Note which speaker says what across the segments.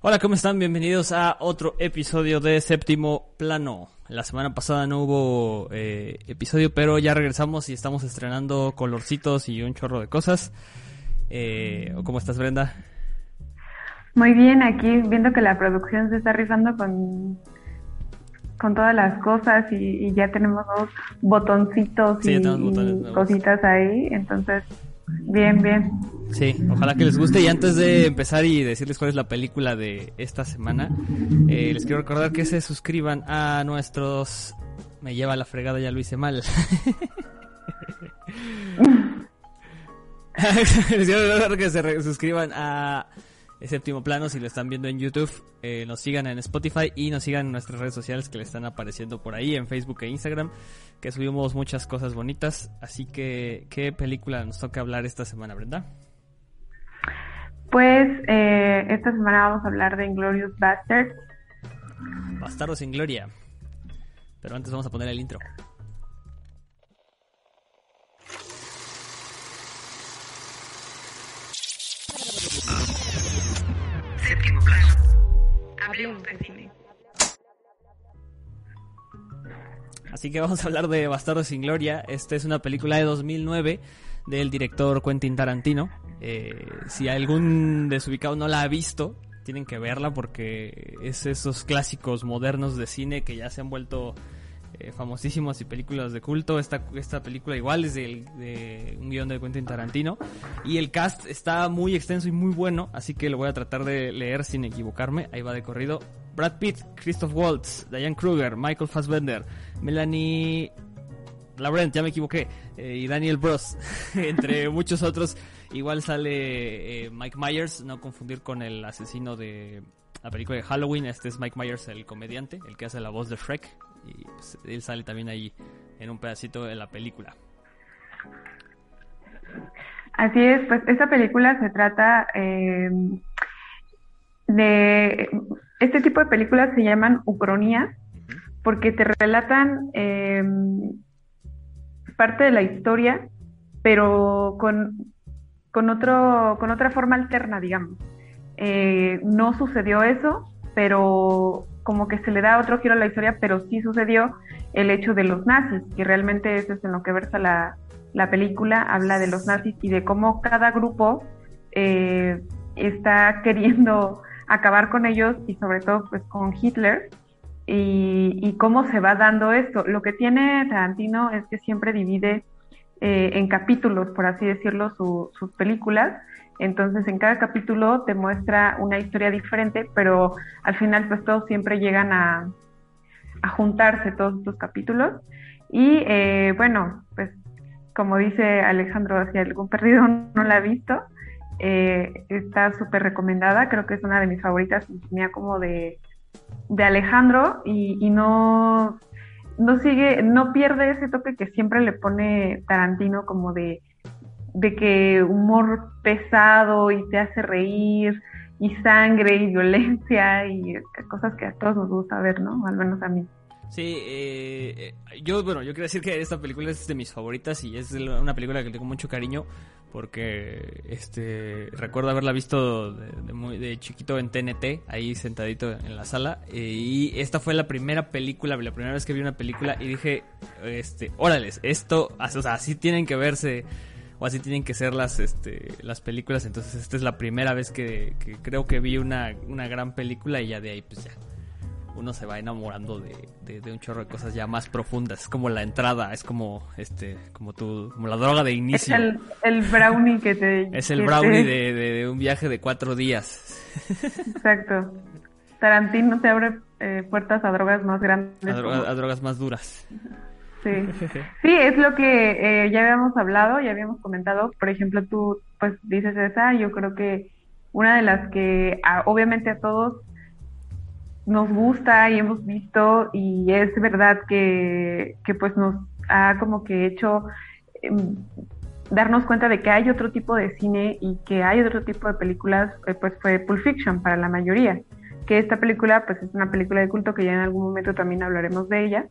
Speaker 1: Hola, ¿cómo están? Bienvenidos a otro episodio de Séptimo Plano. La semana pasada no hubo eh, episodio, pero ya regresamos y estamos estrenando colorcitos y un chorro de cosas. Eh, ¿Cómo estás, Brenda?
Speaker 2: Muy bien, aquí viendo que la producción se está rifando con, con todas las cosas y, ya tenemos dos botoncitos y cositas ahí, entonces Bien, bien.
Speaker 1: Sí, ojalá que les guste. Y antes de empezar y decirles cuál es la película de esta semana, eh, les quiero recordar que se suscriban a nuestros... Me lleva la fregada, ya lo hice mal. les quiero recordar que se suscriban a séptimo plano si lo están viendo en YouTube, eh, nos sigan en Spotify y nos sigan en nuestras redes sociales que le están apareciendo por ahí en Facebook e Instagram, que subimos muchas cosas bonitas. Así que, ¿qué película nos toca hablar esta semana, Brenda?
Speaker 2: Pues eh, esta semana vamos a hablar de Inglorious Bastards.
Speaker 1: Bastardos sin gloria. Pero antes vamos a poner el intro. Así que vamos a hablar de Bastardo sin Gloria. Esta es una película de 2009 del director Quentin Tarantino. Eh, si algún desubicado no la ha visto, tienen que verla porque es esos clásicos modernos de cine que ya se han vuelto eh, famosísimos y películas de culto. Esta, esta película igual es de, un guion de Quentin Tarantino. Y el cast está muy extenso y muy bueno, así que lo voy a tratar de leer sin equivocarme. Ahí va de corrido. Brad Pitt, Christoph Waltz, Diane Kruger, Michael Fassbender, Melanie Laurent, ya me equivoqué, eh, y Daniel Bros, entre muchos otros. Igual sale eh, Mike Myers, no confundir con el asesino de la película de Halloween. Este es Mike Myers, el comediante, el que hace la voz de Shrek y pues, él sale también ahí en un pedacito de la película.
Speaker 2: Así es, pues esta película se trata eh, de... Este tipo de películas se llaman ucronía porque te relatan eh, parte de la historia, pero con, con, otro, con otra forma alterna, digamos. Eh, no sucedió eso, pero como que se le da otro giro a la historia, pero sí sucedió el hecho de los nazis, que realmente eso es en lo que versa la, película, habla de los nazis y de cómo cada grupo eh, está queriendo acabar con ellos y sobre todo pues con Hitler y, cómo se va dando esto. Lo que tiene Tarantino es que siempre divide eh, en capítulos, por así decirlo, sus películas entonces en cada capítulo te muestra una historia diferente, pero al final pues todos siempre llegan a, juntarse todos estos capítulos. Y eh, bueno, pues como dice Alejandro, si algún perdido no la ha visto, eh, está súper recomendada, creo que es una de mis favoritas, tenía como de, de Alejandro y, y, no, no sigue, no pierde ese toque que siempre le pone Tarantino como de de que humor pesado y te hace reír y sangre y violencia y cosas que a todos nos gusta ver, ¿no? Al menos a mí.
Speaker 1: Sí, eh, yo, bueno, yo quiero decir que esta película es de mis favoritas y es una película que tengo mucho cariño porque este recuerdo haberla visto de, muy, de chiquito en TNT, ahí sentadito en la sala eh, y esta fue la primera película, la primera vez que vi una película y dije, este, órales, esto, o sea, así tienen que verse o así tienen que ser las este las películas. Entonces esta es la primera vez que, creo que vi una, una, gran película y ya de ahí pues ya uno se va enamorando de, de, un chorro de cosas ya más profundas. Es como la entrada es como este como tu como la droga de inicio.
Speaker 2: es el, brownie que te
Speaker 1: es el brownie de, de, un viaje de cuatro días.
Speaker 2: Exacto. Tarantino te abre eh, puertas a drogas más grandes
Speaker 1: a drogas más duras
Speaker 2: Sí, sí, es lo que eh, ya habíamos hablado, ya habíamos comentado. Por ejemplo, tú pues dices esa, yo creo que una de las que obviamente a todos nos gusta y hemos visto y es verdad que, que pues nos ha como que hecho em, darnos cuenta de que hay otro tipo de cine y que hay otro tipo de películas, eh, pues fue Pulp Fiction para la mayoría. Que esta película pues es una película de culto que ya en algún momento también hablaremos de ella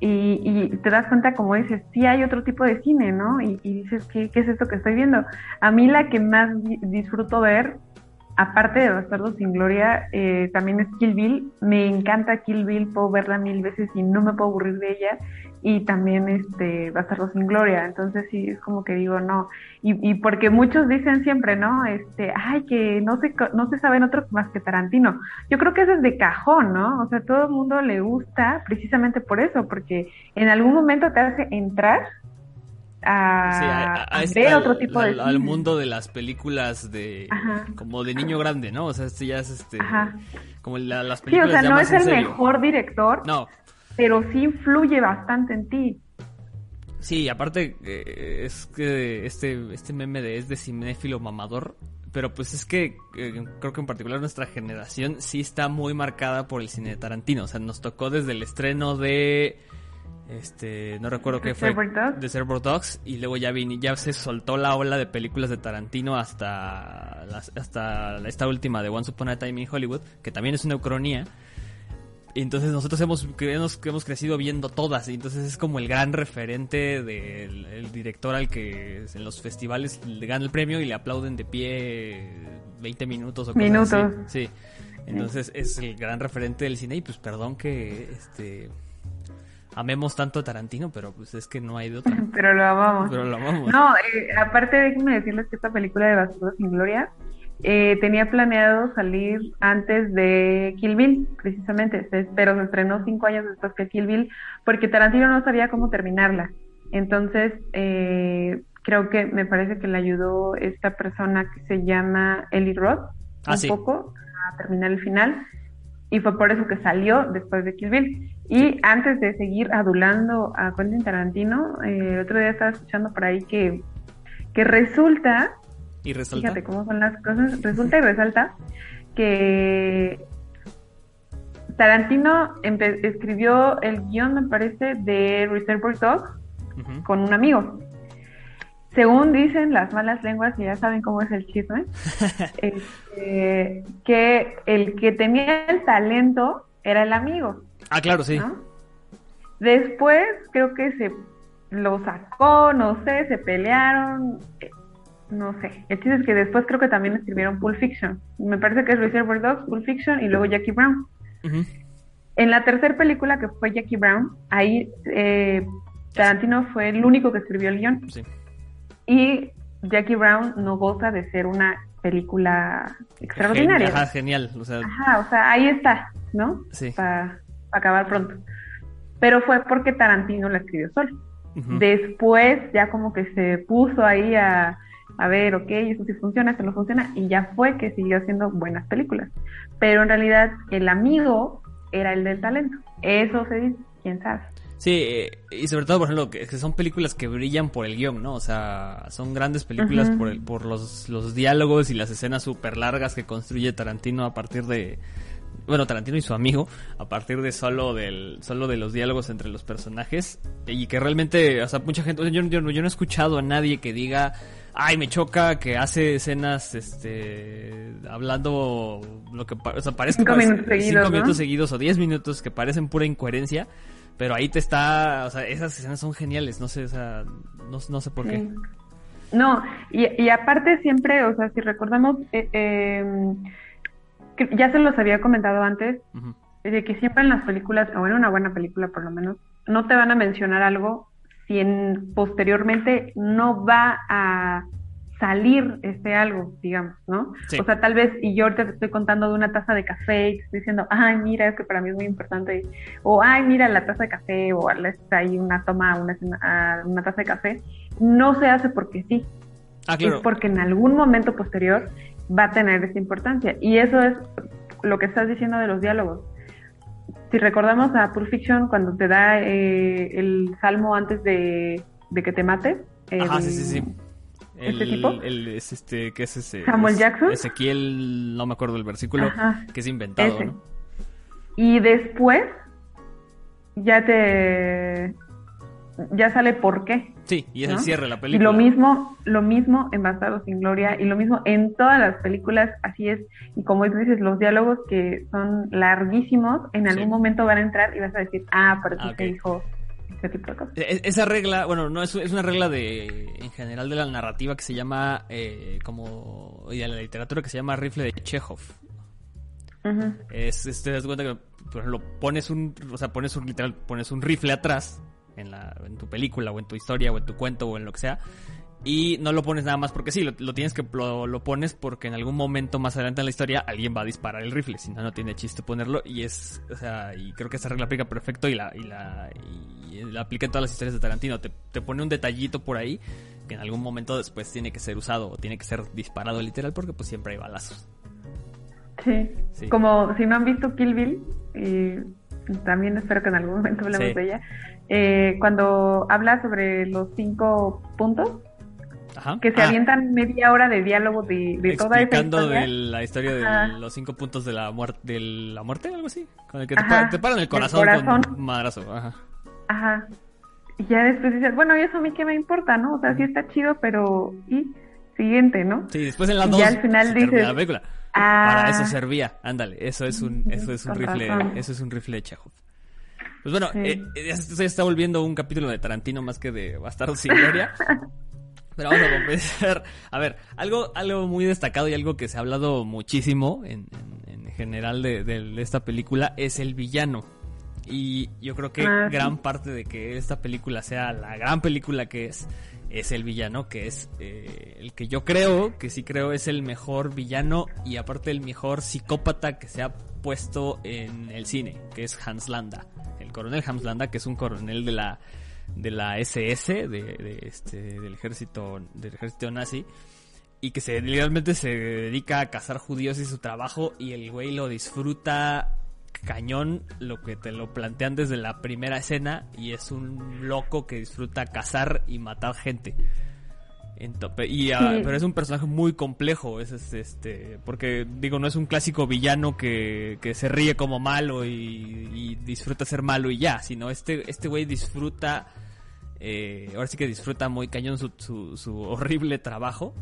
Speaker 2: y, te das cuenta, como dices, sí hay otro tipo de cine, ¿no? Y, dices, ¿qué, es esto que estoy viendo? A mí la que más disfruto ver, aparte de Bastardo sin Gloria, eh, también es Kill Bill. Me encanta Kill Bill, puedo verla mil veces y no me puedo aburrir de ella. Y también este Bastardo sin Gloria. Entonces sí, es como que digo, no. Y, y porque muchos dicen siempre, ¿no? Este, ay, que no se, no se saben otros más que Tarantino. Yo creo que eso es de cajón, ¿no? O sea, todo el mundo le gusta precisamente por eso, porque en algún momento te hace entrar a,
Speaker 1: ver otro tipo de al, mundo de las películas de como de niño grande, ¿no? O sea, este ya es este como las películas
Speaker 2: Sí, o sea, no es el mejor director. No. Pero sí influye bastante en ti.
Speaker 1: Sí, aparte eh, es que este este meme de es de cinéfilo mamador, pero pues es que eh, creo que en particular nuestra generación sí está muy marcada por el cine de Tarantino, o sea, nos tocó desde el estreno de este no recuerdo qué fue de Server Dogs y luego ya vine, ya se soltó la ola de películas de Tarantino hasta hasta esta última de Once Upon a Time in Hollywood que también es una ucronía entonces nosotros hemos, hemos, hemos crecido viendo todas y entonces es como el gran referente del director al que en los festivales le gana el premio y le aplauden de pie 20 minutos o cosas minutos sí entonces es el gran referente del cine y pues perdón que este amemos tanto a Tarantino, pero pues es que no hay de otra.
Speaker 2: pero lo amamos.
Speaker 1: Pero lo amamos.
Speaker 2: No, eh, aparte déjenme decirles que esta película de Bastardo sin Gloria eh, tenía planeado salir antes de Kill Bill, precisamente, pero se estrenó cinco años después que Kill Bill, porque Tarantino no sabía cómo terminarla. Entonces, eh, creo que me parece que le ayudó esta persona que se llama Eli Roth ah, un poco a terminar el final y fue por eso que salió después de Kill Bill. Y antes de seguir adulando a Quentin Tarantino, eh, el otro día estaba escuchando por ahí que, que resulta,
Speaker 1: y resalta.
Speaker 2: fíjate cómo son las cosas, resulta y resalta que Tarantino escribió el guion, me parece, de Reservoir Dogs con un amigo según dicen las malas lenguas, y ya saben cómo es el chisme, este, que el que tenía el talento era el amigo.
Speaker 1: Ah, claro, sí.
Speaker 2: Después creo que se lo sacó, no sé, se pelearon, no sé. El chiste es que después creo que también escribieron Pulp Fiction. Me parece que es Reservoir Dogs, Pulp Fiction y luego Jackie Brown. En la tercera película que fue Jackie Brown, ahí eh, Tarantino fue el único que escribió el guion. Sí. Y Jackie Brown no goza de ser una película extraordinaria.
Speaker 1: Ajá, genial. O sea...
Speaker 2: Ajá, o sea, ahí está, ¿no? Sí. Para acabar pronto. Pero fue porque Tarantino la escribió solo. Después ya como que se puso ahí a, a ver, ok, eso sí funciona, eso no funciona, y ya fue que siguió haciendo buenas películas. Pero en realidad el amigo era el del talento. Eso se dice, quién sabe.
Speaker 1: Sí, eh, y sobre todo, por ejemplo, que, son películas que brillan por el guion, ¿no? O sea, son grandes películas por, el, por los, los diálogos y las escenas súper largas que construye Tarantino a partir de... Bueno, Tarantino y su amigo, a partir de solo del solo de los diálogos entre los personajes y que realmente, o sea, mucha gente, yo, yo, no he escuchado a nadie que diga, ay, me choca que hace escenas, este, hablando lo que, o sea, parece
Speaker 2: cinco, minutos, seguidos,
Speaker 1: cinco minutos seguidos o diez minutos que parecen pura incoherencia pero ahí te está, o sea, esas escenas son geniales, no sé, o sea, no, sé por qué.
Speaker 2: No, y, y, aparte siempre, o sea, si recordamos, eh, em, ya se los había comentado antes, de que siempre en las películas, o en una buena película por lo menos, no te van a mencionar algo si en, posteriormente no va a salir este algo, digamos, ¿no? O sea, tal vez, y yo te estoy contando de una taza de café y estoy diciendo, ay, mira, es que para mí es muy importante, o ay, mira la taza de café, o hay una toma, una, ah, una taza de café, no se hace porque sí. Ah, es porque en algún momento posterior va a tener esa importancia. Y eso es lo que estás diciendo de los diálogos. Si recordamos a Pulp Fiction, cuando te da eh, el salmo antes de, que te mate.
Speaker 1: Ajá, sí, sí, sí
Speaker 2: ¿Este tipo?
Speaker 1: El, es este, ¿qué es ese?
Speaker 2: Samuel Jackson.
Speaker 1: Ezequiel, no me acuerdo del versículo, que es inventado, ¿no?
Speaker 2: Y después ya te ya sale por qué.
Speaker 1: Sí, y es el cierre de la película.
Speaker 2: Y lo mismo, lo mismo en Bastardos sin Gloria y lo mismo en todas las películas, así es. Y como dices, los diálogos que son larguísimos, en algún momento van a entrar y vas a decir, ah, pero ah, okay. dijo ese tipo de cosas.
Speaker 1: E- Esa regla, bueno, no es, es una regla de en general de la narrativa que se llama eh, como y de la literatura que se llama rifle de Chekhov. Es, es- te das cuenta que por ejemplo, pones un, o sea, pones un literal, pones un rifle atrás en la en tu película o en tu historia o en tu cuento o en lo que sea y no lo pones nada más porque sí, lo, lo tienes que lo, lo pones porque en algún momento más adelante en la historia alguien va a disparar el rifle, si no no tiene chiste ponerlo y es, o sea, y creo que esa regla aplica perfecto y la y la y la aplica en todas las historias de Tarantino, te, te pone un detallito por ahí que en algún momento después tiene que ser usado o tiene que ser disparado literal porque pues siempre hay balazos.
Speaker 2: Sí.
Speaker 1: Sí.
Speaker 2: Como si no han visto Kill Bill, y también espero que en algún momento hablemos
Speaker 1: Sí.
Speaker 2: de ella, eh, cuando habla sobre los cinco puntos,
Speaker 1: Ajá.
Speaker 2: que se
Speaker 1: Ah.
Speaker 2: avientan media hora de diálogo de, de toda esa historia.
Speaker 1: de la historia de
Speaker 2: Ajá.
Speaker 1: los cinco puntos de la muerte, de la muerte, algo así, con el que te, pa- te paran el corazón,
Speaker 2: corazón.
Speaker 1: con un madrazo. Ajá.
Speaker 2: Ajá. Y ya después dices, bueno, ¿y eso a mí qué me importa, no? O sea, sí está chido, pero... Y siguiente, ¿no?
Speaker 1: Sí, después en la
Speaker 2: Y
Speaker 1: 2
Speaker 2: ya al final dices,
Speaker 1: la película.
Speaker 2: Ah.
Speaker 1: Para eso servía, ándale, eso es un,
Speaker 2: Ujú,
Speaker 1: eso es un rifle,
Speaker 2: razón.
Speaker 1: eso es un rifle de Chekhov. Pues bueno,
Speaker 2: Sí.
Speaker 1: eh, eh, se está volviendo un capítulo de Tarantino más que de Bastardo sin Gloria. Pero vamos a comenzar. A ver, algo, algo muy destacado y algo que se ha hablado muchísimo en, en- en general de, de esta película es el villano. Y yo creo que
Speaker 2: Ah, sí.
Speaker 1: gran parte de que esta película sea la gran película que es, es el villano, que es eh, el que yo creo, que sí creo es el mejor villano y aparte el mejor psicópata que se ha puesto en el cine, que es Hans Landa. El coronel Hans Landa, que es un coronel de la de la SS, de, de este, del ejército, del ejército nazi, y que se literalmente se dedica a cazar judíos y su trabajo, y el güey lo disfruta cañón, lo que te lo plantean desde la primera escena, y es un loco que disfruta cazar y matar gente. Ento- pe- y, pero es un personaje muy complejo, es, es, este, porque digo, no es un clásico villano que, que se ríe como malo y, y disfruta ser malo y ya, sino este, este güey disfruta, eh, ahora sí que disfruta muy cañón su, su, su horrible trabajo.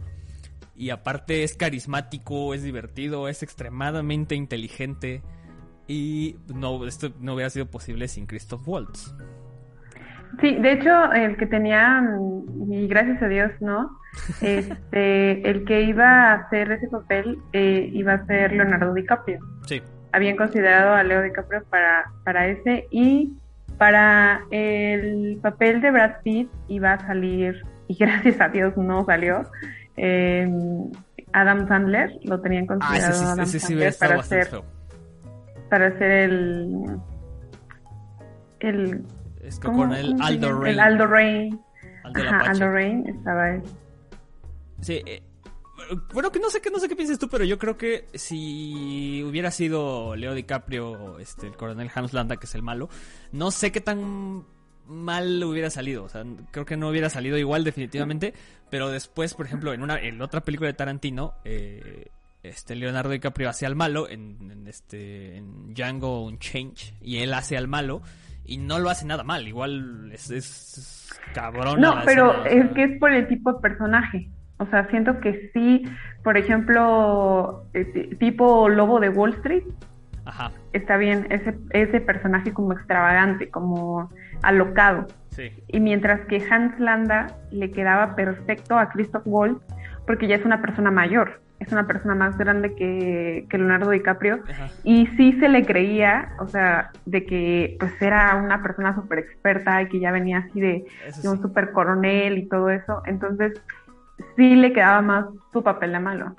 Speaker 1: Y aparte es carismático, es divertido, es extremadamente inteligente. Y no, esto no hubiera sido posible sin Christoph Waltz.
Speaker 2: Sí, de hecho, el que tenía, mm, y gracias a Dios, ¿no? Este, el que iba a hacer ese papel eh, iba a ser Leonardo DiCaprio.
Speaker 1: Sí.
Speaker 2: Habían considerado a Leo DiCaprio para, para ese y para el papel de Brad Pitt iba a salir, y gracias a Dios no salió, eh, Adam Sandler, lo tenían
Speaker 1: Ah,
Speaker 2: considerado
Speaker 1: ese sí,
Speaker 2: Adam
Speaker 1: ese sí hubiera
Speaker 2: Sandler
Speaker 1: estado
Speaker 2: para ser,
Speaker 1: feo.
Speaker 2: Para ser el, el
Speaker 1: Es que
Speaker 2: ¿Cómo-
Speaker 1: con el Aldo? Rain.
Speaker 2: El Aldo Rain.
Speaker 1: Aldo
Speaker 2: Ajá. Aldo Rain estaba él.
Speaker 1: Sí, eh, bueno, que no sé qué no sé qué piensas tú, pero yo creo que si hubiera sido Leo DiCaprio, este, el coronel Hans Landa, que es el malo, no sé qué tan mal hubiera salido. O sea, creo que no hubiera salido igual definitivamente, pero después, por ejemplo, en una en otra película de Tarantino, eh, este Leonardo DiCaprio hace al malo en, en este en Django Unchained y él hace al malo y no lo hace nada mal, igual es, es, es cabrón.
Speaker 2: No, pero es que es por el tipo de personaje. O sea, siento que sí, por ejemplo, eh, tipo Lobo de Wall Street,
Speaker 1: Ajá,
Speaker 2: está bien ese, ese personaje como extravagante, como alocado.
Speaker 1: sí.
Speaker 2: Y mientras que Hans Landa le quedaba perfecto a Christoph Waltz, porque ya es una persona mayor, es una persona más grande que, que Leonardo DiCaprio,
Speaker 1: Ajá.
Speaker 2: y sí se le creía, o sea, de que pues era una persona súper experta y que ya venía así de, un súper coronel y todo eso, entonces sí le quedaba más su papel de malo.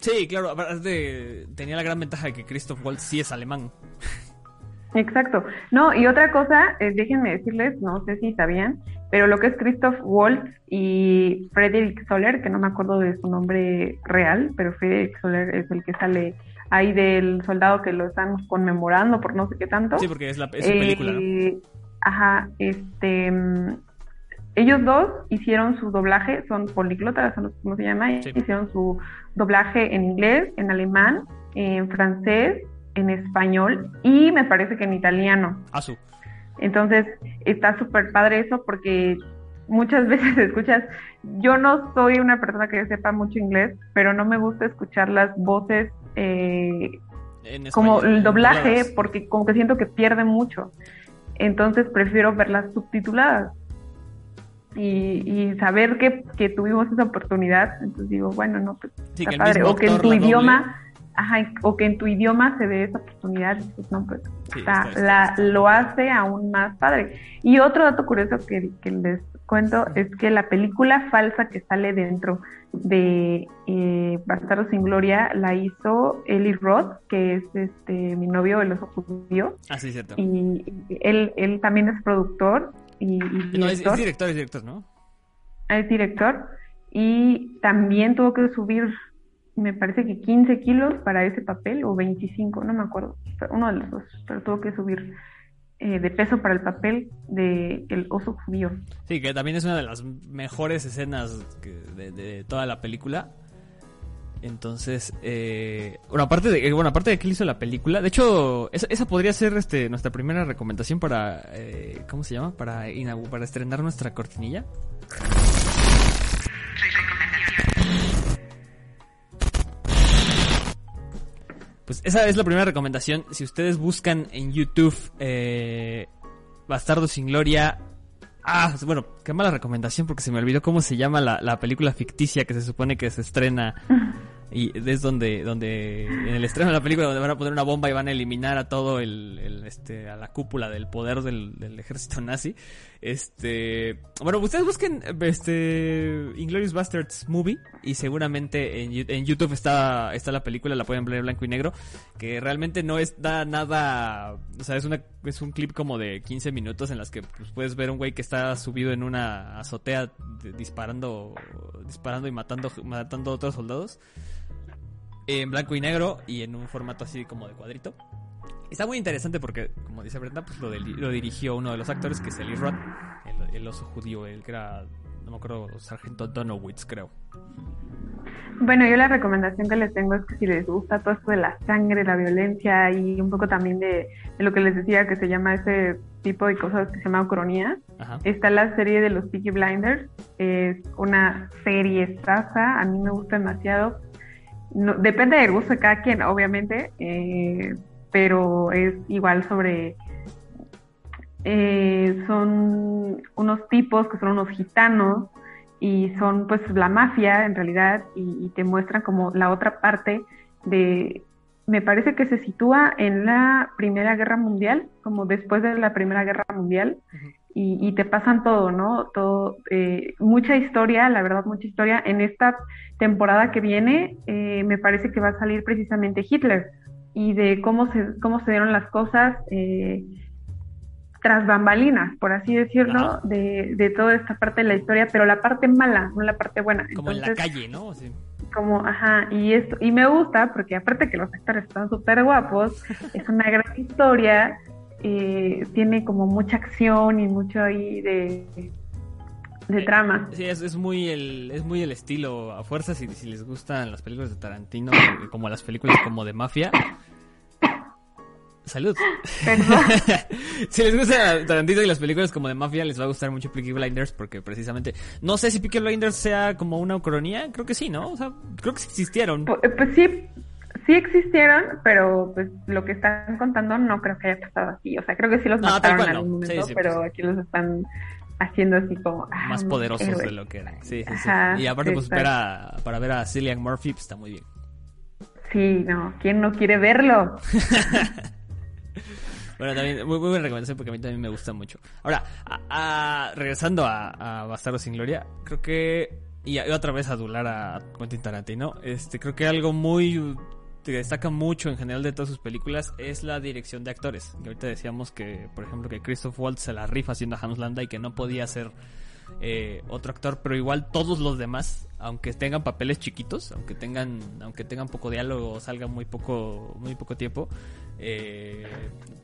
Speaker 1: Sí, claro, aparte tenía la gran ventaja de que Christoph Waltz sí es alemán.
Speaker 2: Exacto. No, y otra cosa, eh, déjenme decirles, no sé si sabían, pero lo que es Christoph Waltz y Frederick Soler, que no me acuerdo de su nombre real, pero Frederick Soler es el que sale ahí del soldado que lo están conmemorando por no sé qué tanto.
Speaker 1: Sí, porque es, la, es su película, ¿no?
Speaker 2: Eh, Ajá, este. mm, Ellos dos hicieron su doblaje, son políglotas, son- ¿cómo se llama?
Speaker 1: Sí.
Speaker 2: Hicieron su doblaje en inglés, en alemán, en francés, en español y me parece que en italiano.
Speaker 1: Asu.
Speaker 2: Entonces, está súper padre eso porque muchas veces escuchas, yo no soy una persona que sepa mucho inglés, pero no me gusta escuchar las voces eh,
Speaker 1: En
Speaker 2: como el doblaje porque como que siento que pierde mucho. entonces prefiero verlas subtituladas. Y, saber que, que, tuvimos esa oportunidad, entonces digo, bueno, no, pues, está padre. O que en tu idioma, ajá, o que en tu idioma se dé esa oportunidad, pues no, pues La, lo hace aún más padre. Y otro dato curioso que, que les cuento es que la película falsa que sale dentro de eh, Bastardo sin Gloria la hizo Eli Roth, que es este mi novio, el oso judío.
Speaker 1: Ah, sí, cierto.
Speaker 2: Y él, él también es productor y,
Speaker 1: No, es, director, es director, ¿no?
Speaker 2: Es director y también tuvo que subir, me parece que 15 kilos para ese papel o 25, no me acuerdo, uno de los dos, pero tuvo que subir eh, de peso para el papel de el oso judío.
Speaker 1: Sí, que también es una de las mejores escenas de, toda la película. Entonces, eh, bueno, aparte de, bueno, aparte de que hizo la película, de hecho, esa, podría ser este, nuestra primera recomendación para, eh, ¿cómo se llama? Para, para estrenar nuestra cortinilla. Pues esa es la primera recomendación. Si ustedes buscan en YouTube eh, Bastardo sin Gloria. Ah, bueno, qué mala recomendación porque se me olvidó cómo se llama la, la película ficticia que se supone que se estrena y es donde, donde en el estreno de la película donde van a poner una bomba y van a eliminar a todo el, este, a la cúpula del poder del, ejército nazi. Este, bueno, ustedes busquen este Inglorious Bastards Movie y seguramente en, en, YouTube está, está la película, la pueden ver en blanco y negro, que realmente no está nada, o sea, es una, es un clip como de 15 minutos en las que pues, puedes ver un güey que está subido en una azotea disparando, disparando y matando, matando a otros soldados en blanco y negro y en un formato así como de cuadrito. Está muy interesante porque, como dice Brenda, pues lo, lo dirigió uno de los actores, que es Eli Roth, el, oso judío, el que era, no me acuerdo, Sargento Donowitz, creo.
Speaker 2: Bueno, yo la recomendación que les tengo es que si les gusta todo esto de la sangre, la violencia y un poco también de, lo que les decía que se llama ese tipo de cosas que se llama ucronía, está la serie de los Peaky Blinders. Es una serie sasa, a mí me gusta demasiado depende del gusto de cada quien, obviamente, eh, pero es igual sobre... Eh, son unos tipos que son unos gitanos y son pues la mafia en realidad y, te muestran como la otra parte de me parece que se sitúa en la Primera Guerra Mundial, como después de la Primera Guerra Mundial, y, te pasan todo, ¿no? Todo, eh, mucha historia, la verdad, mucha historia. En esta temporada que viene, eh, me parece que va a salir precisamente Hitler y de cómo se, cómo se dieron las cosas eh, tras bambalinas, por así decirlo, de, de, toda esta parte de la historia, pero la parte mala, no la parte buena.
Speaker 1: Como en la calle, ¿no?
Speaker 2: Como, ajá, y esto, y me gusta porque aparte que los actores están súper guapos, es una gran historia eh, tiene como mucha acción y mucho ahí de, de trama.
Speaker 1: Sí, es, es, muy el, es muy el estilo a fuerza si, si les gustan las películas de Tarantino, como las películas como de mafia. Salud. si les gusta Tarantino y las películas como de mafia, les va a gustar mucho Peaky Blinders porque precisamente... No sé si Peaky Blinders sea como una ucronía, creo que sí, ¿no? O sea, creo que existieron.
Speaker 2: Pues, pues sí, sí existieron, pero pues lo que están contando no creo que haya pasado así. O sea, creo que sí los mataron en algún momento, pero pues. aquí los están haciendo así como...
Speaker 1: Ah, Más poderosos de lo que eran. Sí, sí, sí. Y aparte, pues para, para ver a Cillian Murphy, pues, está muy bien.
Speaker 2: Sí, no, ¿quién no quiere verlo?
Speaker 1: bueno, también, muy, buena recomendación porque a mí también me gusta mucho. Ahora, regresando a, a Bastardo sin Gloria, creo que y otra vez adular a Quentin Tarantino. Este, creo que algo muy que destaca mucho en general de todas sus películas es la dirección de actores. Y ahorita decíamos que, por ejemplo, que Christoph Waltz se la rifa haciendo a Hans Landa y que no podía ser eh, otro actor, pero igual todos los demás, aunque tengan papeles chiquitos, aunque tengan, aunque tengan poco diálogo, salgan muy poco, muy poco tiempo, eh,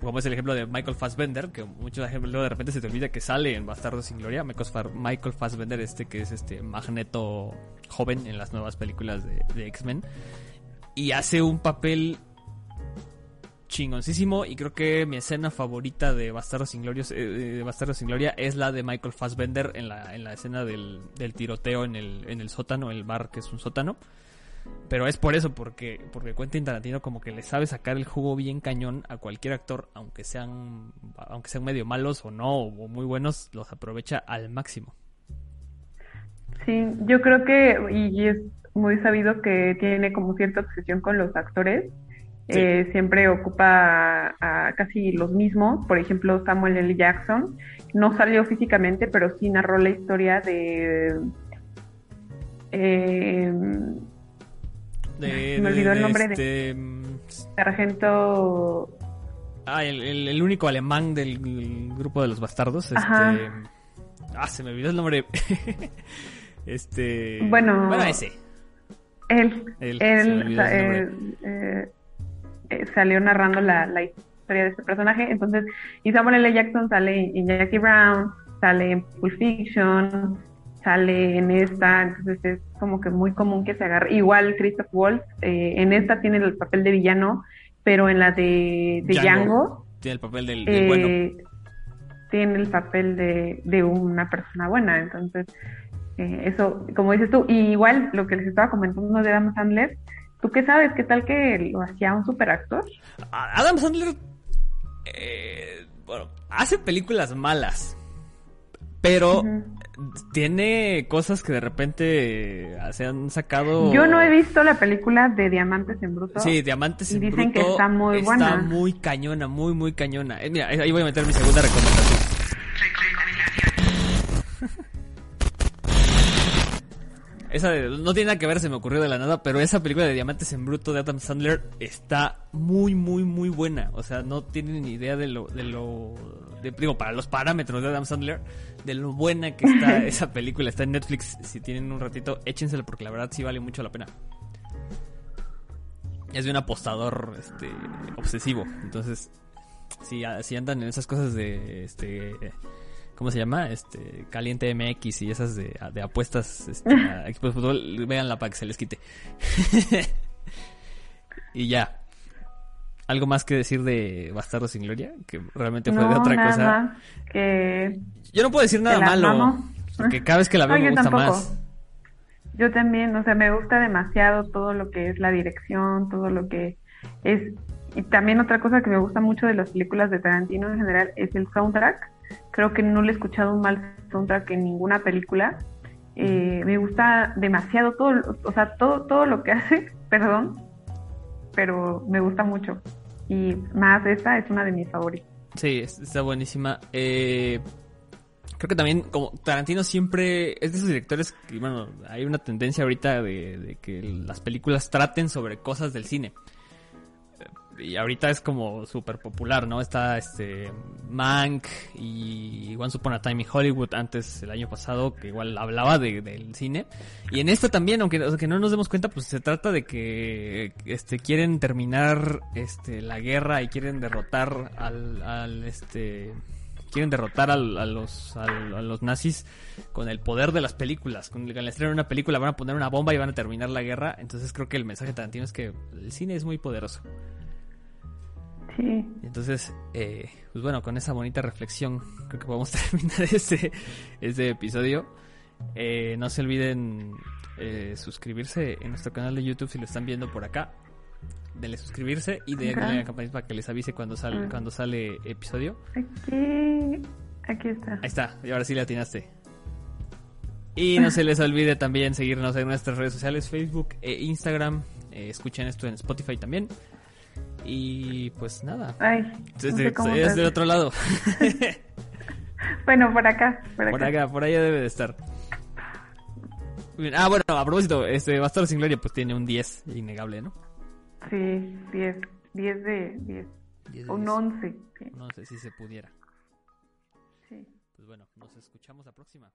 Speaker 1: como es el ejemplo de Michael Fassbender, que muchos ejemplos de repente se te olvida que sale en Bastardo sin Gloria, Michael Fassbender, este que es este Magneto joven en las nuevas películas de X-Men y hace un papel chingoncísimo y creo que mi escena favorita de Bastardos sin, Glorios, eh, de Bastardos sin Gloria es la de Michael Fassbender en la, en la escena del, tiroteo en el, en el sótano, el bar que es un sótano. Pero es por eso, porque, porque Quentin Tarantino como que le sabe sacar el jugo bien cañón a cualquier actor, aunque sean, aunque sean medio malos o no, o muy buenos, los aprovecha al máximo.
Speaker 2: Sí, yo creo que, y es muy sabido que tiene como cierta obsesión con los actores. Eh, siempre ocupa a, casi los mismos. Por ejemplo, Samuel L. Jackson no salió físicamente, pero sí narró la historia de. Eh, me olvidó el nombre de. Este, Sargento.
Speaker 1: Ah, el, único alemán del grupo de los bastardos. Este, ah, se me olvidó el nombre. este.
Speaker 2: Bueno.
Speaker 1: Bueno, ese.
Speaker 2: Él. él, eh, eh, salió narrando la, la, historia de este personaje. Entonces, y Samuel L. Jackson sale en Jackie Brown, sale en Pulp Fiction, sale en esta, entonces es como que muy común que se agarre. Igual Christoph Waltz, eh, en esta tiene el papel de villano, pero en la de, de Django,
Speaker 1: tiene el papel del, bueno. Eh,
Speaker 2: tiene el papel de, de una persona buena, entonces eh, eso, como dices tú, y igual lo que les estaba comentando de Adam Sandler, ¿tú qué sabes? ¿Qué tal que lo hacía un superactor?
Speaker 1: Adam Sandler, bueno, hace películas malas, pero tiene cosas que de repente se han sacado.
Speaker 2: Yo no he visto la película de Diamantes en Bruto.
Speaker 1: Sí, Diamantes en
Speaker 2: Bruto.
Speaker 1: Dicen
Speaker 2: que está muy buena.
Speaker 1: Está muy cañona, muy, muy cañona. Eh, mira, ahí voy a meter mi segunda recomendación. Esa no tiene nada que ver, se me ocurrió de la nada, pero esa película de Diamantes en Bruto de Adam Sandler está muy, muy, muy buena. O sea, no tienen ni idea de lo, de lo, digo, para los parámetros de Adam Sandler, de lo buena que está esa película. Está en Netflix, si tienen un ratito, échensela porque la verdad sí vale mucho la pena. Es de un apostador, este, obsesivo. Entonces, si, si andan en esas cosas de, este ¿cómo se llama? Este, Caliente MX y esas de, apuestas este, a equipos de fútbol, véanla para que se les quite. y ya. ¿Algo más que decir de Bastardo sin Gloria? Que realmente fue de otra cosa.
Speaker 2: que
Speaker 1: Yo no puedo decir nada malo. Porque cada vez que la veo me gusta más.
Speaker 2: Yo también, o sea, me gusta demasiado todo lo que es la dirección, todo lo que es... Y también otra cosa que me gusta mucho de las películas de Tarantino en general es el soundtrack Creo que no le he escuchado un mal soundtrack en ninguna película. Eh, me gusta demasiado todo, o sea, todo, todo lo que hace, perdón, pero me gusta mucho. Y más esta es una de mis favoritas.
Speaker 1: Sí, está buenísima. Eh, creo que también, como Tarantino siempre es de esos directores que, bueno, hay una tendencia ahorita de que las películas traten sobre cosas del cine y ahorita es como súper popular, ¿no? Está este Mank y Once Upon a Time in Hollywood antes el año pasado, que igual hablaba de, del cine. Y en esto también, aunque, no nos demos cuenta, pues se trata de que este quieren terminar este la guerra y quieren derrotar al, al este quieren derrotar a los, a, los nazis con el poder de las películas. Con el estreno de una película van a poner una bomba y van a terminar la guerra. Entonces creo que el mensaje de Tarantino es que el cine es muy poderoso.
Speaker 2: Sí.
Speaker 1: Entonces, eh, pues bueno, con esa bonita reflexión, creo que podemos terminar este, este episodio. Eh, no se olviden eh, suscribirse en nuestro canal de YouTube si lo están viendo por acá. Denle suscribirse y denle a la campanita para que les avise cuando sale, ah. cuando sale episodio.
Speaker 2: Aquí, aquí está. Ahí
Speaker 1: está, y ahora sí le atinaste. Y no se les olvide también seguirnos en nuestras redes sociales, Facebook e Instagram. escuchen esto en Spotify también. Y pues nada.
Speaker 2: Ay,
Speaker 1: es, del otro lado.
Speaker 2: bueno, por acá, por acá.
Speaker 1: Por acá, por allá debe de estar. Ah, bueno, a propósito, este Bastardo sin Gloria pues tiene un 10 innegable, ¿no?
Speaker 2: Sí, 10, 10 de 10. un 11.
Speaker 1: Un 11 si se pudiera.
Speaker 2: Sí.
Speaker 1: Pues bueno, nos escuchamos la próxima.